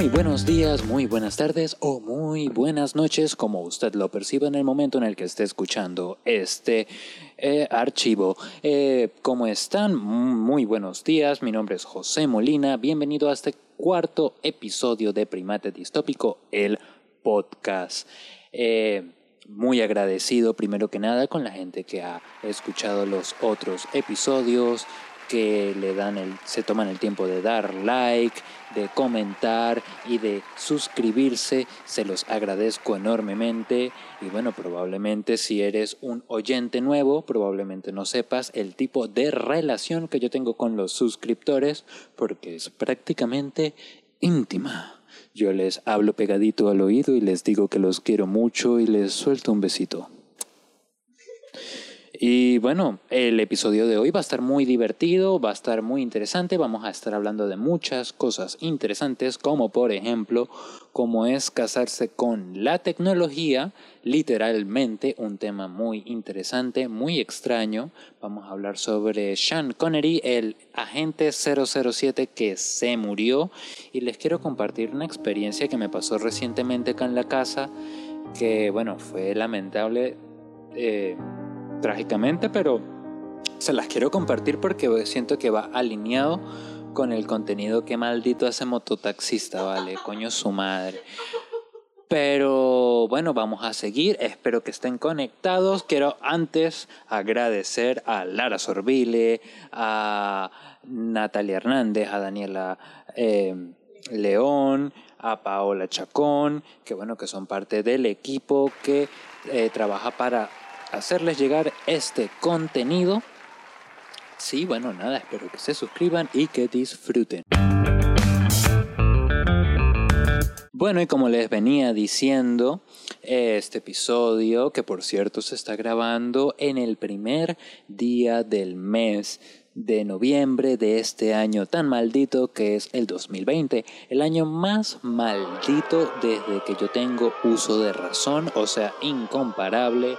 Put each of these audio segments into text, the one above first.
Muy buenos días, muy buenas tardes o muy buenas noches, como usted lo perciba en el momento en el que esté escuchando este eh, archivo. Eh, ¿Cómo están? Muy buenos días, mi nombre es José Molina, bienvenido a este cuarto episodio de Primate Distópico, el podcast. Eh, muy agradecido primero que nada con la gente que ha escuchado los otros episodios, que le dan el, se toman el tiempo de dar like, de comentar y de suscribirse. Se los agradezco enormemente. Y bueno, probablemente si eres un oyente nuevo, probablemente no sepas el tipo de relación que yo tengo con los suscriptores, porque es prácticamente íntima. Yo les hablo pegadito al oído y les digo que los quiero mucho y les suelto un besito. Y bueno, el episodio de hoy va a estar muy divertido, va a estar muy interesante, vamos a estar hablando de muchas cosas interesantes, como por ejemplo, cómo es casarse con la tecnología, literalmente un tema muy interesante, muy extraño. Vamos a hablar sobre Sean Connery, el agente 007 que se murió, y les quiero compartir una experiencia que me pasó recientemente acá en la casa, que bueno, fue lamentable. Eh, trágicamente, pero se las quiero compartir porque siento que va alineado con el contenido que maldito hace mototaxista, vale, coño su madre. Pero bueno, vamos a seguir. Espero que estén conectados. Quiero antes agradecer a Lara Sorbile, a Natalia Hernández, a Daniela eh, León, a Paola Chacón, que bueno, que son parte del equipo que eh, trabaja para hacerles llegar este contenido. Sí, bueno, nada, espero que se suscriban y que disfruten. Bueno, y como les venía diciendo, este episodio, que por cierto se está grabando en el primer día del mes de noviembre de este año tan maldito que es el 2020, el año más maldito desde que yo tengo uso de razón, o sea, incomparable.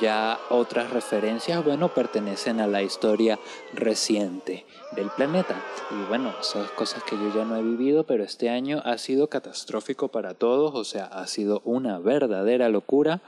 Ya otras referencias, bueno, pertenecen a la historia reciente del planeta. Y bueno, son cosas que yo ya no he vivido, pero este año ha sido catastrófico para todos, o sea, ha sido una verdadera locura.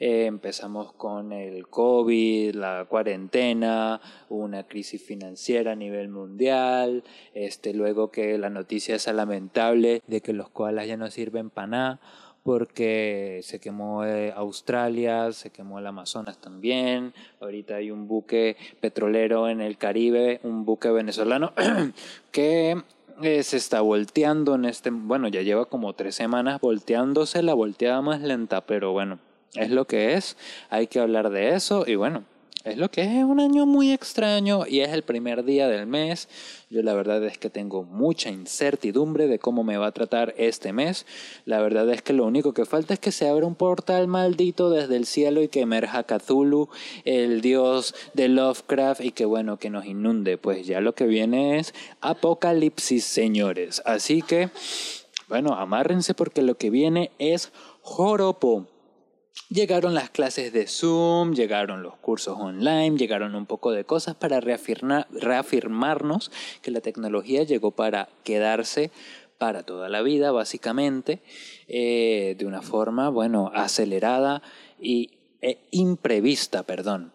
Eh, empezamos con el COVID, la cuarentena, una crisis financiera a nivel mundial, este, luego que la noticia es lamentable de que los koalas ya no sirven para nada porque se quemó eh, Australia, se quemó el Amazonas también, ahorita hay un buque petrolero en el Caribe, un buque venezolano que eh, se está volteando en este, bueno, ya lleva como tres semanas volteándose, la volteada más lenta, pero bueno, es lo que es, hay que hablar de eso y bueno, es lo que es un año muy extraño y es el primer día del mes. Yo la verdad es que tengo mucha incertidumbre de cómo me va a tratar este mes. La verdad es que lo único que falta es que se abra un portal maldito desde el cielo y que emerja Cthulhu, el dios de Lovecraft y que bueno, que nos inunde. Pues ya lo que viene es apocalipsis, señores. Así que, bueno, amárrense porque lo que viene es joropo. Llegaron las clases de Zoom, llegaron los cursos online, llegaron un poco de cosas para reafirmarnos que la tecnología llegó para quedarse para toda la vida, básicamente, eh, de una forma, bueno, acelerada y e imprevista, perdón.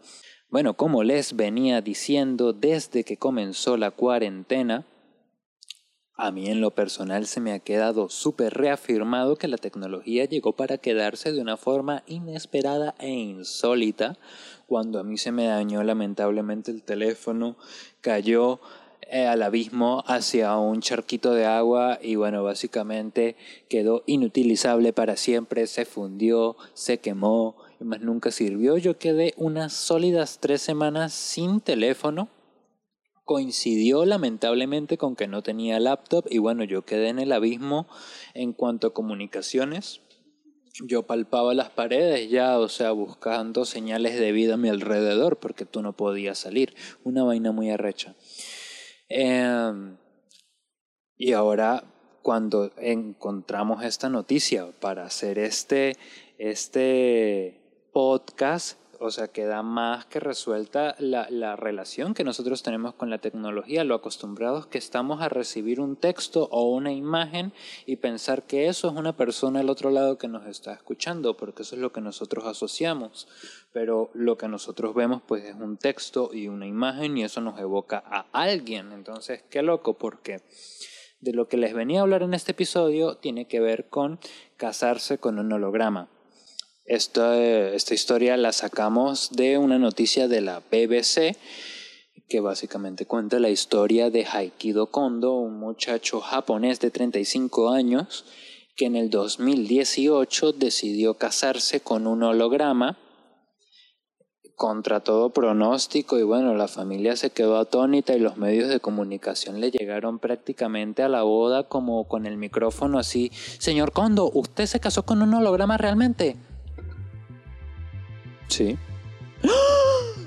Bueno, como les venía diciendo desde que comenzó la cuarentena, a mí en lo personal se me ha quedado súper reafirmado que la tecnología llegó para quedarse de una forma inesperada e insólita. Cuando a mí se me dañó lamentablemente el teléfono, cayó eh, al abismo hacia un charquito de agua y bueno, básicamente quedó inutilizable para siempre, se fundió, se quemó y más nunca sirvió. Yo quedé unas sólidas tres semanas sin teléfono coincidió lamentablemente con que no tenía laptop y bueno, yo quedé en el abismo en cuanto a comunicaciones. Yo palpaba las paredes ya, o sea, buscando señales de vida a mi alrededor porque tú no podías salir. Una vaina muy arrecha. Em, y ahora, cuando encontramos esta noticia para hacer este, este podcast, O sea, queda más que resuelta la, la, relación que nosotros tenemos con la tecnología, lo acostumbrados que estamos a recibir un texto o una imagen y pensar que eso es una persona al otro lado que nos está escuchando, porque eso es lo que nosotros asociamos. Pero lo que nosotros vemos pues es un texto y una imagen y eso nos evoca a alguien. Entonces, qué loco, porque de lo que les venía a hablar en este episodio tiene que ver con casarse con un holograma. Esta, esta historia la sacamos de una noticia de la BBC que básicamente cuenta la historia de Haikido Kondo, un muchacho japonés de 35 años que en el 2018 decidió casarse con un holograma contra todo pronóstico y bueno, la familia se quedó atónita y los medios de comunicación le llegaron prácticamente a la boda como con el micrófono así, señor Kondo, ¿usted se casó con un holograma realmente? Sí.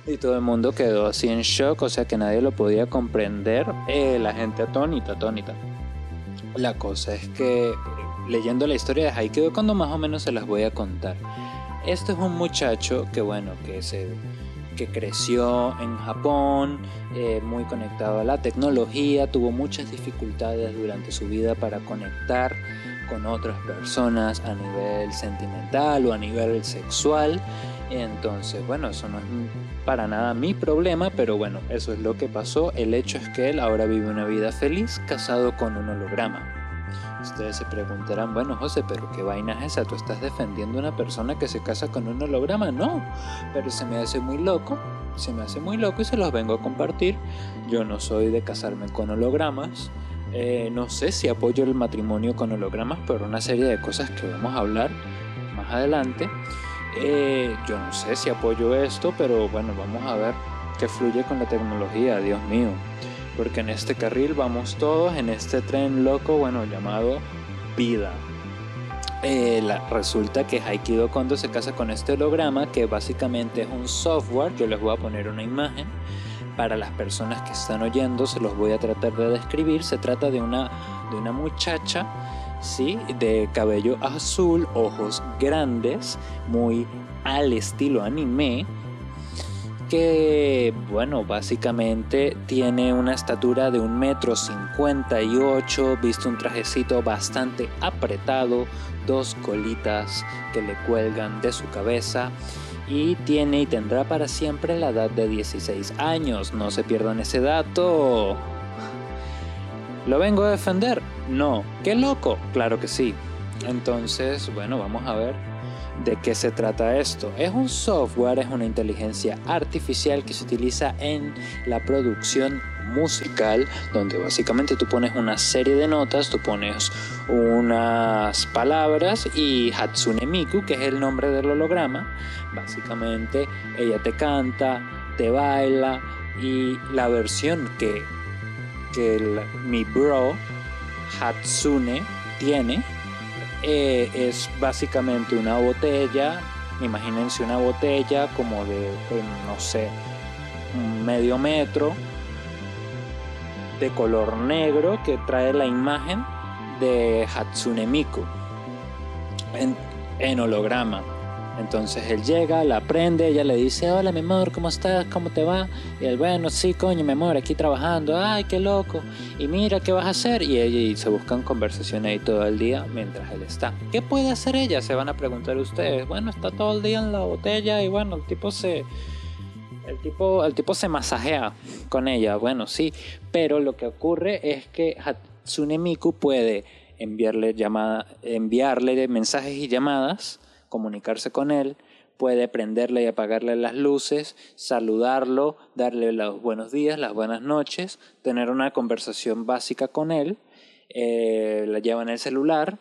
Y todo el mundo quedó así en shock, o sea que nadie lo podía comprender. Eh, la gente atónita, atónita. La cosa es que leyendo la historia de Haikyuu, cuando más o menos se las voy a contar. Este es un muchacho que bueno, que se que creció en Japón, eh, muy conectado a la tecnología, tuvo muchas dificultades durante su vida para conectar con otras personas a nivel sentimental o a nivel sexual. Entonces, bueno, eso no es para nada mi problema, pero bueno, eso es lo que pasó. El hecho es que él ahora vive una vida feliz casado con un holograma. Ustedes se preguntarán, bueno José, pero ¿qué vaina es esa? ¿Tú estás defendiendo a una persona que se casa con un holograma? No, pero se me hace muy loco, se me hace muy loco y se los vengo a compartir. Yo no soy de casarme con hologramas, eh, no sé si apoyo el matrimonio con hologramas, pero una serie de cosas que vamos a hablar más adelante. Eh, yo no sé si apoyo esto, pero bueno, vamos a ver qué fluye con la tecnología, Dios mío. Porque en este carril vamos todos, en este tren loco, bueno, llamado vida. Eh, resulta que Haikido Kondo se casa con este holograma que básicamente es un software, yo les voy a poner una imagen para las personas que están oyendo, se los voy a tratar de describir, se trata de una, de una muchacha ¿sí? de cabello azul, ojos grandes, muy al estilo anime, que, bueno, básicamente tiene una estatura de un metro cincuenta y ocho, viste un trajecito bastante apretado, dos colitas que le cuelgan de su cabeza y tiene y tendrá para siempre la edad de 16 años. No se pierdan ese dato. ¿Lo vengo a defender? No. ¿Qué loco? Claro que sí. Entonces, bueno, vamos a ver ¿De qué se trata esto? Es un software, es una inteligencia artificial que se utiliza en la producción musical, donde básicamente tú pones una serie de notas, tú pones unas palabras y Hatsune Miku, que es el nombre del holograma, básicamente ella te canta, te baila y la versión que, que mi bro Hatsune tiene eh, es básicamente una botella, imagínense una botella como de, pues, no sé, un medio metro de color negro que trae la imagen de Hatsune Miku en holograma. Entonces él llega, la prende, ella le dice, hola mi amor, ¿cómo estás? ¿Cómo te va? Y él, bueno, sí, coño, mi amor, aquí trabajando, ay, qué loco. Y mira, ¿qué vas a hacer? Y ella y se buscan conversación ahí todo el día mientras él está. ¿Qué puede hacer ella? Se van a preguntar ustedes. Bueno, está todo el día en la botella y bueno, el tipo se... El tipo, el tipo se masajea con ella, bueno, sí, pero lo que ocurre es que Hatsune Miku puede enviarle, llamada, enviarle mensajes y llamadas comunicarse con él, puede prenderle y apagarle las luces, saludarlo, darle los buenos días, las buenas noches, tener una conversación básica con él, eh, la lleva en el celular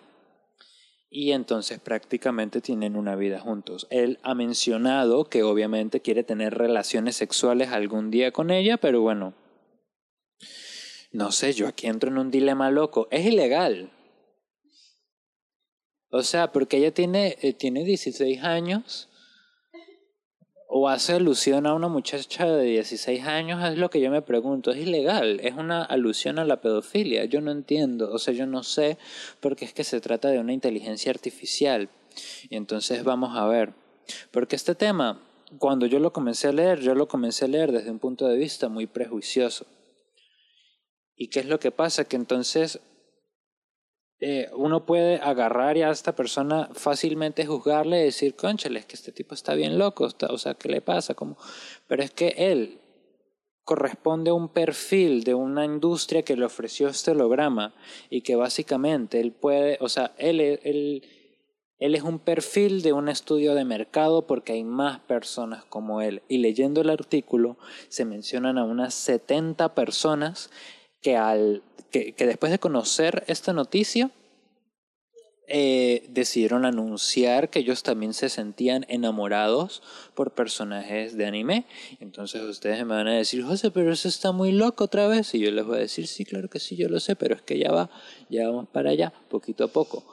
y entonces prácticamente tienen una vida juntos. Él ha mencionado que obviamente quiere tener relaciones sexuales algún día con ella, pero bueno, no sé, yo aquí entro en un dilema loco. Es ilegal, o sea, porque ella tiene, eh, tiene 16 años o hace alusión a una muchacha de 16 años, es lo que yo me pregunto. Es ilegal, es una alusión a la pedofilia. Yo no entiendo, o sea, yo no sé, porque es que se trata de una inteligencia artificial. Y entonces vamos a ver, porque este tema cuando yo lo comencé a leer, yo lo comencé a leer desde un punto de vista muy prejuicioso. ¿Y qué es lo que pasa? Que entonces eh, uno puede agarrar a esta persona fácilmente juzgarle y decir, conchale, es que este tipo está bien loco, o sea, ¿qué le pasa? como Pero es que él corresponde a un perfil de una industria que le ofreció este holograma y que básicamente él puede, o sea, él, él, es un perfil de un estudio de mercado porque hay más personas como él. Y leyendo el artículo se mencionan a unas 70 personas que, al, que, que después de conocer esta noticia eh, decidieron anunciar que ellos también se sentían enamorados por personajes de anime. Entonces ustedes me van a decir, José, pero eso está muy loco otra vez. Y yo les voy a decir, sí, claro que sí, yo lo sé, pero es que ya va, ya vamos para allá, poquito a poco.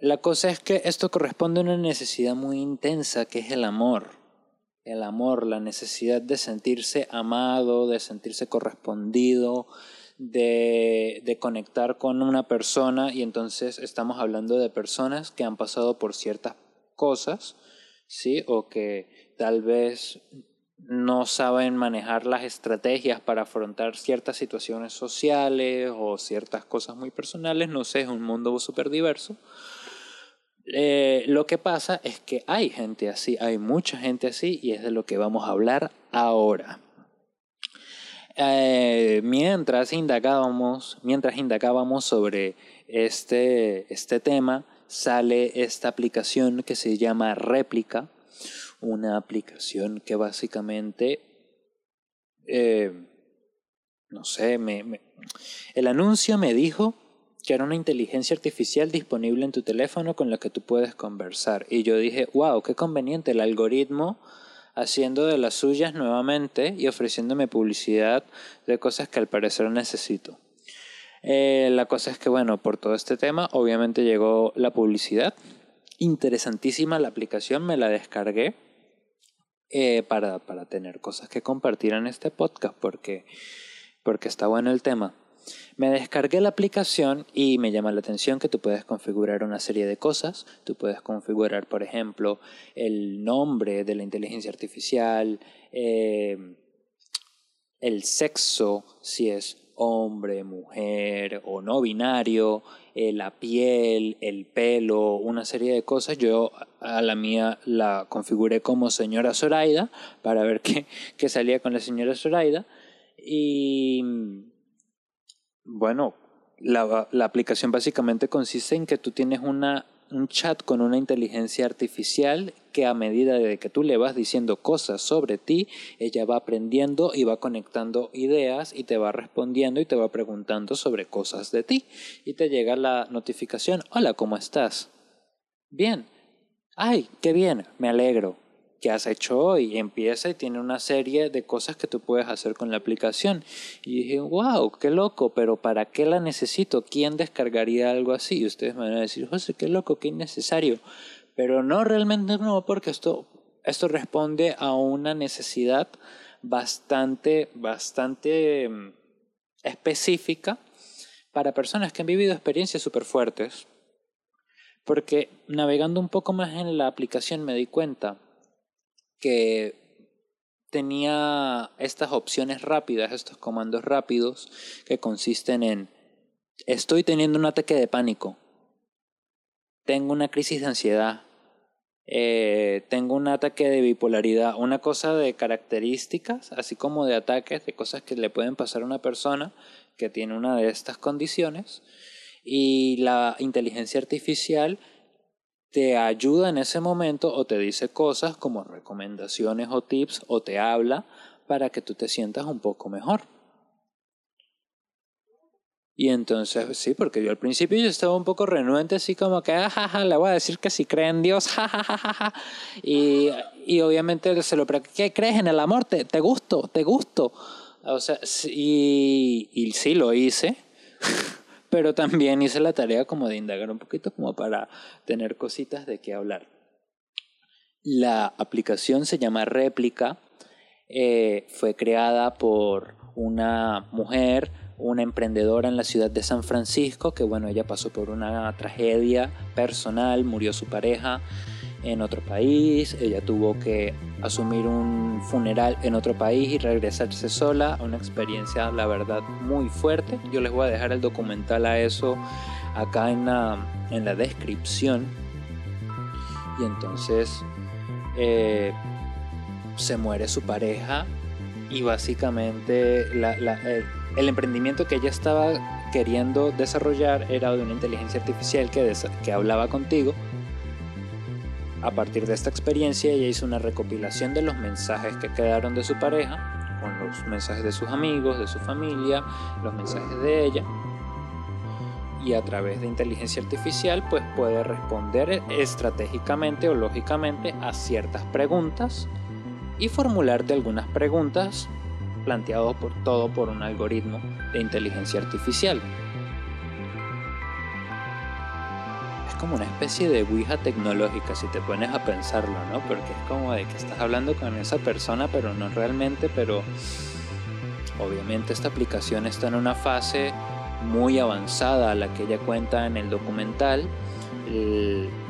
La cosa es que esto corresponde a una necesidad muy intensa, que es el amor. El amor, la necesidad de sentirse amado, de sentirse correspondido, de, de, conectar con una persona y entonces estamos hablando de personas que han pasado por ciertas cosas, ¿sí? O que tal vez no saben manejar las estrategias para afrontar ciertas situaciones sociales o ciertas cosas muy personales, no sé, es un mundo súper diverso. Eh, lo que pasa es que hay gente así, hay mucha gente así y es de lo que vamos a hablar ahora. Eh, mientras indagábamos, mientras indagábamos sobre este, este tema, sale esta aplicación que se llama Réplica, una aplicación que básicamente, eh, no sé, me, el anuncio me dijo que era una inteligencia artificial disponible en tu teléfono con la que tú puedes conversar. Y yo dije, wow, qué conveniente el algoritmo haciendo de las suyas nuevamente y ofreciéndome publicidad de cosas que al parecer necesito. Eh, la cosa es que, bueno, por todo este tema, obviamente llegó la publicidad. Interesantísima la aplicación, me la descargué eh, para, para tener cosas que compartir en este podcast porque, porque está bueno el tema. Me descargué la aplicación y me llama la atención que tú puedes configurar una serie de cosas. Tú puedes configurar, por ejemplo, el nombre de la inteligencia artificial, eh, el sexo, si es hombre, mujer o no binario, eh, la piel, el pelo, una serie de cosas. Yo a la mía la configuré como señora Zoraida para ver qué, qué salía con la señora Zoraida. Y bueno, la, aplicación básicamente consiste en que tú tienes una, un chat con una inteligencia artificial que a medida de que tú le vas diciendo cosas sobre ti, ella va aprendiendo y va conectando ideas y te va respondiendo y te va preguntando sobre cosas de ti. Y te llega la notificación, hola, ¿cómo estás? Bien. Ay, qué bien, me alegro que has hecho hoy. Empieza y tiene una serie de cosas que tú puedes hacer con la aplicación. Y dije, wow, qué loco, pero ¿para qué la necesito? ¿Quién descargaría algo así? Y ustedes me van a decir, José, qué loco, qué innecesario. Pero no, realmente no, porque esto, esto responde a una necesidad bastante, bastante mm, específica para personas que han vivido experiencias súper fuertes. Porque navegando un poco más en la aplicación me di cuenta que tenía estas opciones rápidas, estos comandos rápidos que consisten en estoy teniendo un ataque de pánico, tengo una crisis de ansiedad, eh, tengo un ataque de bipolaridad, una cosa de características, así como de ataques, de cosas que le pueden pasar a una persona que tiene una de estas condiciones. Y la inteligencia artificial te ayuda en ese momento o te dice cosas como recomendaciones o tips o te habla para que tú te sientas un poco mejor. Y entonces, sí, porque yo al principio yo estaba un poco renuente, así como que, jajaja, ah, le voy a decir que si cree en Dios, jajajaja. Y, y obviamente se lo ¿qué crees en el amor? ¿Te, te gusto? ¿Te gusto? O sea, y, y sí lo hice pero también hice la tarea como de indagar un poquito como para tener cositas de qué hablar. La aplicación se llama Réplica, eh, fue creada por una mujer, una emprendedora en la ciudad de San Francisco, que bueno, ella pasó por una tragedia personal, murió su pareja en otro país, ella tuvo que asumir un funeral en otro país y regresarse sola, una experiencia la verdad muy fuerte. Yo les voy a dejar el documental a eso acá en la, en la descripción. Y entonces eh, se muere su pareja y básicamente el emprendimiento que ella estaba queriendo desarrollar era de una inteligencia artificial que, que hablaba contigo. A partir de esta experiencia ella hizo una recopilación de los mensajes que quedaron de su pareja, con los mensajes de sus amigos, de su familia, los mensajes de ella y a través de inteligencia artificial pues puede responder estratégicamente o lógicamente a ciertas preguntas y formularte algunas preguntas planteado por todo por un algoritmo de inteligencia artificial. Como una especie de Ouija tecnológica si te pones a pensarlo, ¿no? Porque es como de que estás hablando con esa persona, pero no realmente, pero obviamente esta aplicación está en una fase muy avanzada la que ella cuenta en el documental.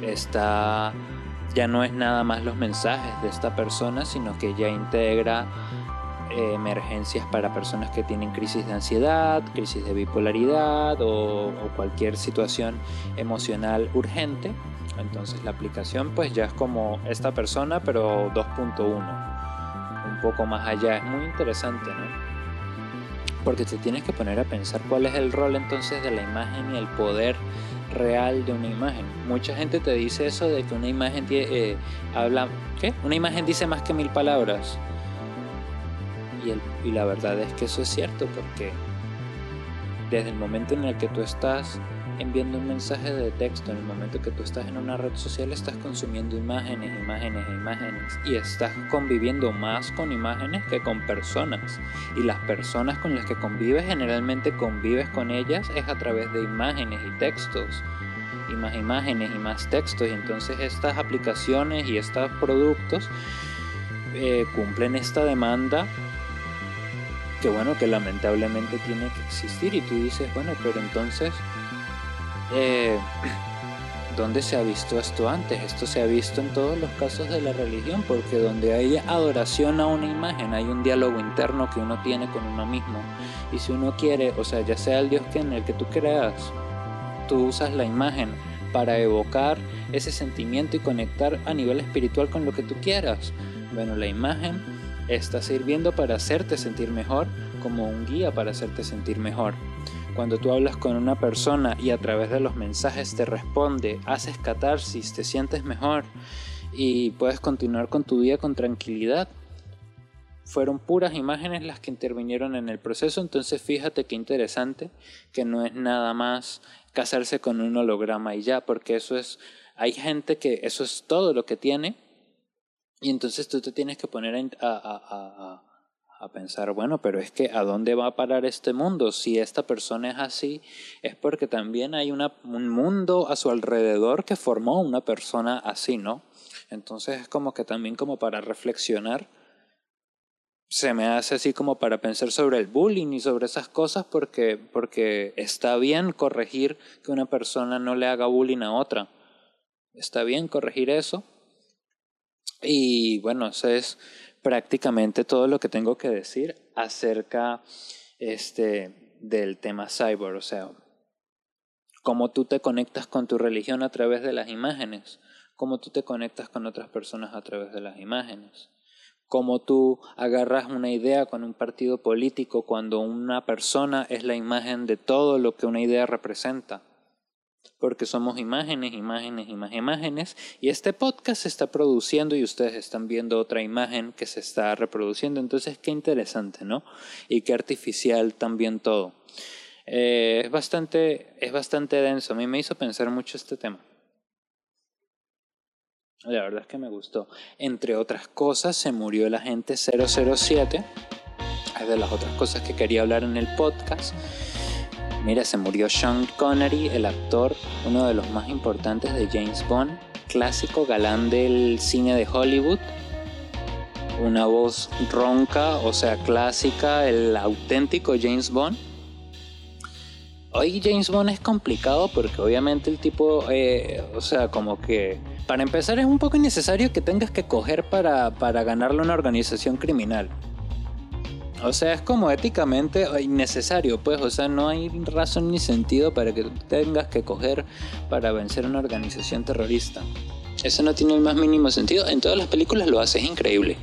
Está ya no es nada más los mensajes de esta persona, sino que ya integra emergencias para personas que tienen crisis de ansiedad, crisis de bipolaridad o, cualquier situación emocional urgente. Entonces la aplicación pues ya es como esta persona pero 2.1, un poco más allá. Es muy interesante, ¿no? Porque te tienes que poner a pensar cuál es el rol entonces de la imagen y el poder real de una imagen. Mucha gente te dice eso de que una imagen eh, habla, ¿qué? Una imagen dice más que mil palabras. Y, y la verdad es que eso es cierto porque desde el momento en el que tú estás enviando un mensaje de texto, en el momento que tú estás en una red social, estás consumiendo imágenes, imágenes imágenes. Y estás conviviendo más con imágenes que con personas. Y las personas con las que convives, generalmente convives con ellas es a través de imágenes y textos. Y más imágenes y más textos. Y entonces estas aplicaciones y estos productos eh, cumplen esta demanda que bueno, que lamentablemente tiene que existir y tú dices, bueno, pero entonces eh, ¿Dónde se ha visto esto antes? Esto se ha visto en todos los casos de la religión, porque donde hay adoración a una imagen, hay un diálogo interno que uno tiene con uno mismo. Y si uno quiere, o sea, ya sea el Dios que en el que tú creas, tú usas la imagen para evocar ese sentimiento y conectar a nivel espiritual con lo que tú quieras. Bueno, la imagen está sirviendo para hacerte sentir mejor como un guía para hacerte sentir mejor. Cuando tú hablas con una persona y a través de los mensajes te responde, haces catarsis, te sientes mejor y puedes continuar con tu día con tranquilidad. Fueron puras imágenes las que intervinieron en el proceso, entonces fíjate qué interesante que no es nada más casarse con un holograma y ya, porque eso es, hay gente que eso es todo lo que tiene y entonces tú te tienes que poner a a pensar, bueno, pero es que ¿a dónde va a parar este mundo? Si esta persona es así, es porque también hay una, un mundo a su alrededor que formó una persona así, ¿no? Entonces es como que también como para reflexionar, se me hace así como para pensar sobre el bullying y sobre esas cosas porque, porque está bien corregir que una persona no le haga bullying a otra. Está bien corregir eso. Y bueno, eso es prácticamente todo lo que tengo que decir acerca este, del tema cyber, o sea, cómo tú te conectas con tu religión a través de las imágenes, cómo tú te conectas con otras personas a través de las imágenes, cómo tú agarras una idea con un partido político cuando una persona es la imagen de todo lo que una idea representa porque somos imágenes, imágenes más imágenes, y este podcast se está produciendo y ustedes están viendo otra imagen que se está reproduciendo, entonces qué interesante, ¿no? Y qué artificial también todo. Eh, es, bastante, es bastante denso, a mí me hizo pensar mucho este tema. La verdad es que me gustó. Entre otras cosas, se murió el agente 007. Es de las otras cosas que quería hablar en el podcast. Mira, se murió Sean Connery, el actor, uno de los más importantes de James Bond, clásico galán del cine de Hollywood. Una voz ronca, o sea, clásica, el auténtico James Bond. Hoy James Bond es complicado porque obviamente el tipo, eh, o sea, como que para empezar es un poco innecesario que tengas que coger para, para ganarle una organización criminal. O sea, es como éticamente innecesario, pues, o sea, no hay razón ni sentido para que tengas que coger para vencer una organización terrorista. Eso no tiene el más mínimo sentido. En todas las películas lo hace, es increíble.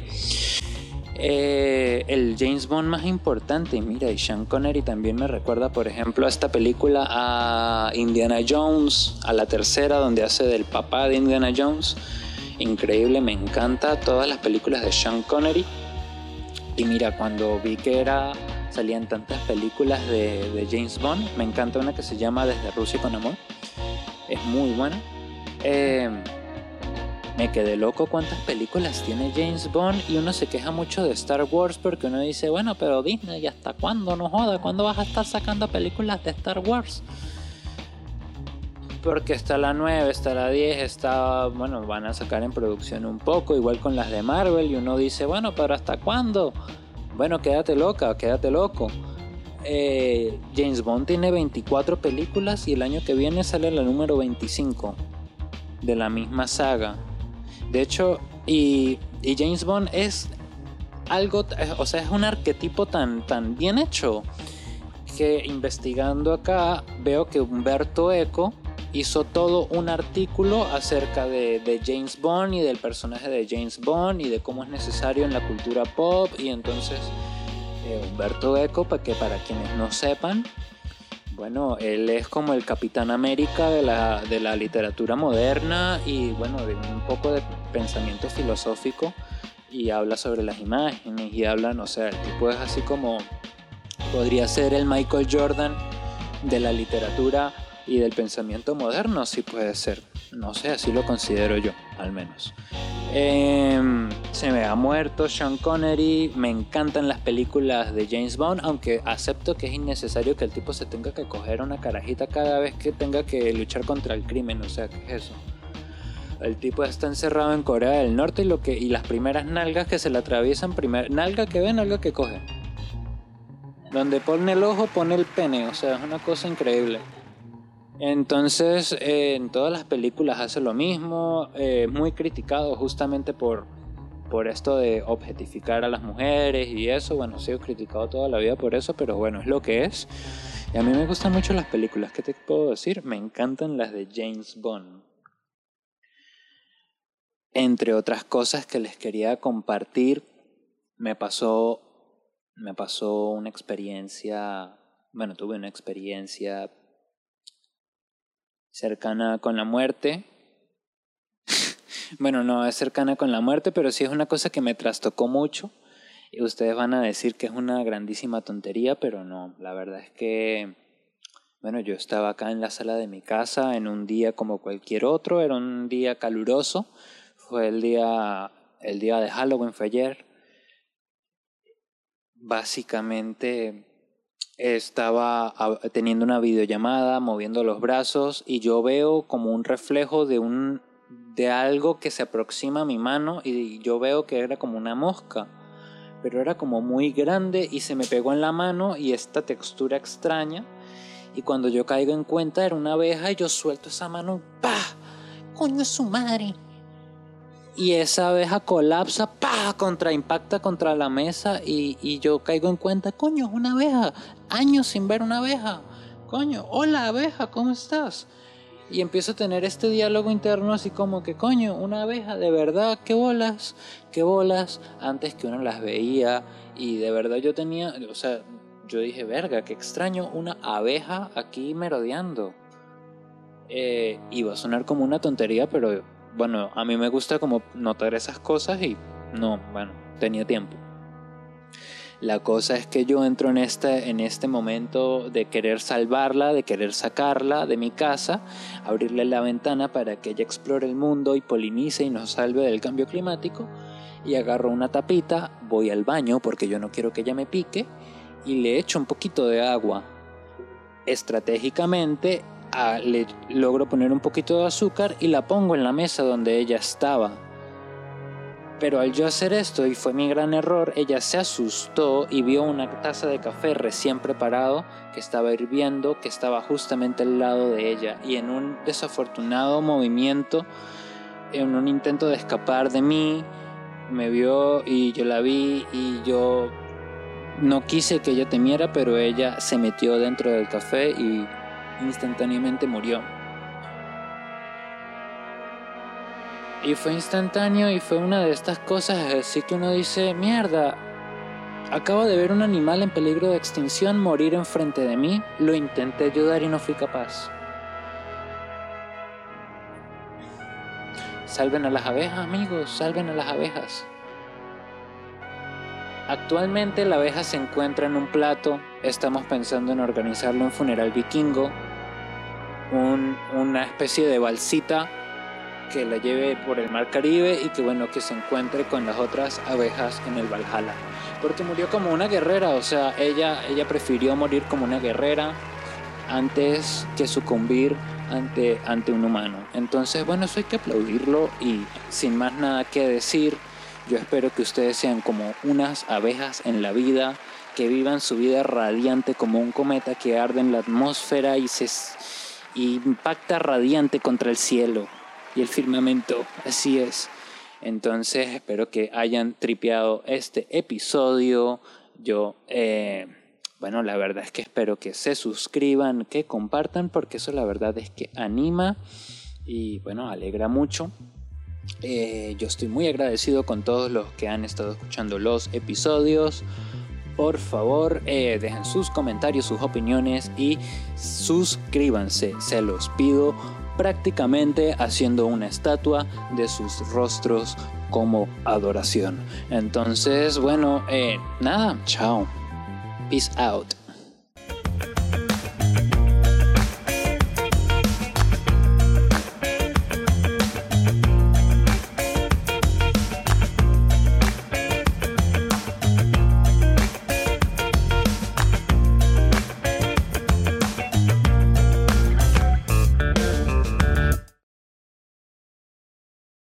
Eh, el James Bond más importante, mira, y Sean Connery también me recuerda, por ejemplo, a esta película a Indiana Jones, a la tercera, donde hace del papá de Indiana Jones. Increíble, me encanta todas las películas de Sean Connery. Y mira, cuando vi que era salían tantas películas de, James Bond, me encanta una que se llama Desde Rusia con Amor. Es muy buena. Eh, me quedé loco cuántas películas tiene James Bond y uno se queja mucho de Star Wars porque uno dice, bueno, pero Disney, ¿hasta cuándo? No joda, ¿cuándo vas a estar sacando películas de Star Wars? Porque está la 9, está la 10, está, bueno, van a sacar en producción un poco, igual con las de Marvel y uno dice, bueno, pero ¿hasta cuándo? Bueno, quédate loca, quédate loco. Eh, James Bond tiene 24 películas y el año que viene sale la número 25 de la misma saga. De hecho, y, James Bond es algo, o sea, es un arquetipo tan, tan bien hecho que investigando acá veo que Humberto Eco hizo todo un artículo acerca de, James Bond y del personaje de James Bond y de cómo es necesario en la cultura pop. Y entonces eh, Humberto Eco, para que para quienes no sepan, bueno, él es como el Capitán América de la, de la literatura moderna y bueno, de un poco de pensamiento filosófico y habla sobre las imágenes y habla, o sea, el tipo es así como podría ser el Michael Jordan de la literatura y del pensamiento moderno, sí puede ser. No sé, así lo considero yo, al menos. Em, se me ha muerto Sean Connery. Me encantan las películas de James Bond, aunque acepto que es innecesario que el tipo se tenga que coger una carajita cada vez que tenga que luchar contra el crimen. O sea, ¿qué es eso? El tipo está encerrado en Corea del Norte y, lo que, y las primeras nalgas que se le atraviesan, primer, nalga que ve, nalga que coge. Donde pone el ojo, pone el pene. O sea, es una cosa increíble. Entonces, eh, en todas las películas hace lo mismo, eh, muy criticado justamente por, por esto de objetificar a las mujeres y eso. Bueno, he sido criticado toda la vida por eso, pero bueno, es lo que es. Y a mí me gustan mucho las películas, ¿qué te puedo decir? Me encantan las de James Bond. Entre otras cosas que les quería compartir, me pasó, me pasó una experiencia, bueno, tuve una experiencia cercana con la muerte. bueno, no es cercana con la muerte, pero sí es una cosa que me trastocó mucho. Y ustedes van a decir que es una grandísima tontería, pero no, la verdad es que, bueno, yo estaba acá en la sala de mi casa en un día como cualquier otro, era un día caluroso, fue el día, el día de Halloween, fue ayer. Básicamente estaba teniendo una videollamada, moviendo los brazos y yo veo como un reflejo de un de algo que se aproxima a mi mano y yo veo que era como una mosca, pero era como muy grande y se me pegó en la mano y esta textura extraña y cuando yo caigo en cuenta era una abeja y yo suelto esa mano, ¡pa! Coño es su madre y esa abeja colapsa, pa, contra impacta contra la mesa y, y, yo caigo en cuenta, coño, es una abeja, años sin ver una abeja, coño, hola abeja, ¿cómo estás? Y empiezo a tener este diálogo interno así como que, coño, una abeja, de verdad, qué bolas, qué bolas, antes que uno las veía y de verdad yo tenía, o sea, yo dije, verga, qué extraño, una abeja aquí merodeando. Eh, iba a sonar como una tontería, pero bueno, a mí me gusta como notar esas cosas y no, bueno, tenía tiempo. La cosa es que yo entro en este, en este momento de querer salvarla, de querer sacarla de mi casa, abrirle la ventana para que ella explore el mundo y polinice y nos salve del cambio climático. Y agarro una tapita, voy al baño porque yo no quiero que ella me pique y le echo un poquito de agua. Estratégicamente le logro poner un poquito de azúcar y la pongo en la mesa donde ella estaba. Pero al yo hacer esto, y fue mi gran error, ella se asustó y vio una taza de café recién preparado que estaba hirviendo, que estaba justamente al lado de ella. Y en un desafortunado movimiento en un intento de escapar de mí, me vio y yo la vi y yo no quise que ella temiera, pero ella se metió dentro del café y instantáneamente murió. Y fue instantáneo y fue una de estas cosas así que uno dice, mierda, acabo de ver un animal en peligro de extinción morir enfrente de mí, lo intenté ayudar y no fui capaz. Salven a las abejas, amigos, salven a las abejas. Actualmente la abeja se encuentra en un plato, estamos pensando en organizarlo un funeral vikingo, una especie de balsita que la lleve por el mar Caribe y que bueno que se encuentre con las otras abejas en el Valhalla. Porque murió como una guerrera o sea ella ella prefirió morir como una guerrera antes que sucumbir ante ante un humano. Entonces bueno eso hay que aplaudirlo y sin más nada que decir yo espero que ustedes sean como unas abejas en la vida que vivan su vida radiante como un cometa que arde en la atmósfera y se y impacta radiante contra el cielo y el firmamento. Así es. Entonces espero que hayan tripeado este episodio. Yo, eh, bueno, la verdad es que espero que se suscriban, que compartan, porque eso la verdad es que anima y bueno, alegra mucho. Eh, yo estoy muy agradecido con todos los que han estado escuchando los episodios. Por favor, eh, dejen sus comentarios, sus opiniones y suscríbanse. Se los pido prácticamente haciendo una estatua de sus rostros como adoración. Entonces, bueno, eh, nada, chao. Peace out.